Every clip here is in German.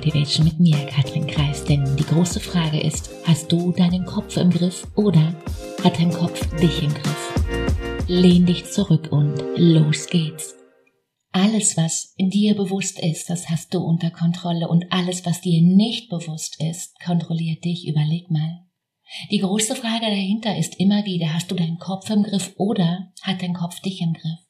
Motivation mit mir, Katrin Kreis. Denn die große Frage ist, hast du deinen Kopf im Griff oder hat dein Kopf dich im Griff? Lehn dich zurück und los geht's. Alles, was dir bewusst ist, das hast du unter Kontrolle und alles, was dir nicht bewusst ist, kontrolliert dich. Überleg mal. Die große Frage dahinter ist immer wieder, hast du deinen Kopf im Griff oder hat dein Kopf dich im Griff?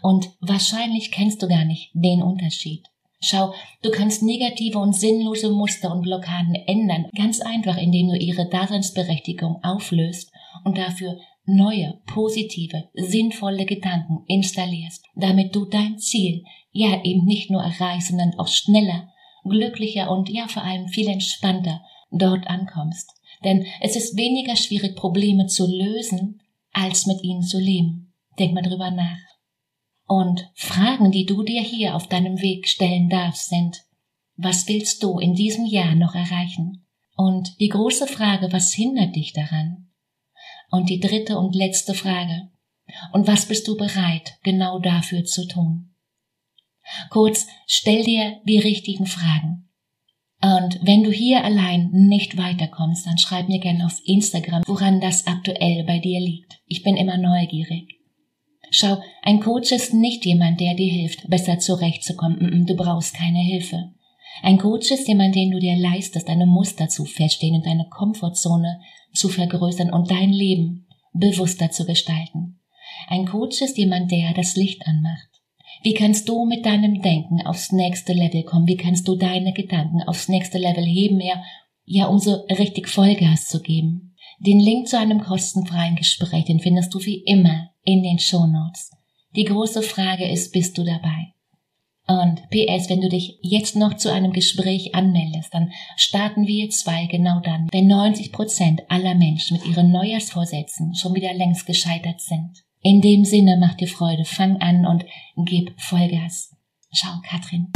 Und wahrscheinlich kennst du gar nicht den Unterschied. Schau, du kannst negative und sinnlose Muster und Blockaden ändern, ganz einfach, indem du ihre Daseinsberechtigung auflöst und dafür neue, positive, sinnvolle Gedanken installierst, damit du dein Ziel ja eben nicht nur erreichst, sondern auch schneller, glücklicher und ja vor allem viel entspannter dort ankommst. Denn es ist weniger schwierig, Probleme zu lösen, als mit ihnen zu leben. Denk mal drüber nach. Und Fragen, die du dir hier auf deinem Weg stellen darfst, sind, was willst du in diesem Jahr noch erreichen? Und die große Frage, was hindert dich daran? Und die dritte und letzte Frage, und was bist du bereit, genau dafür zu tun? Kurz, stell dir die richtigen Fragen. Und wenn du hier allein nicht weiterkommst, dann schreib mir gerne auf Instagram, woran das aktuell bei dir liegt. Ich bin immer neugierig. Schau, ein Coach ist nicht jemand, der dir hilft, besser zurechtzukommen. Du brauchst keine Hilfe. Ein Coach ist jemand, den du dir leistest, deine Muster zu feststehen und deine Komfortzone zu vergrößern und dein Leben bewusster zu gestalten. Ein Coach ist jemand, der das Licht anmacht. Wie kannst du mit deinem Denken aufs nächste Level kommen? Wie kannst du deine Gedanken aufs nächste Level heben, ja, ja, um so richtig Vollgas zu geben? Den Link zu einem kostenfreien Gespräch, den findest du wie immer in den Shownotes. Die große Frage ist, bist du dabei? Und PS, wenn du dich jetzt noch zu einem Gespräch anmeldest, dann starten wir zwei genau dann, wenn 90 Prozent aller Menschen mit ihren Neujahrsvorsätzen schon wieder längst gescheitert sind. In dem Sinne, mach dir Freude, fang an und gib Vollgas. Ciao, Katrin.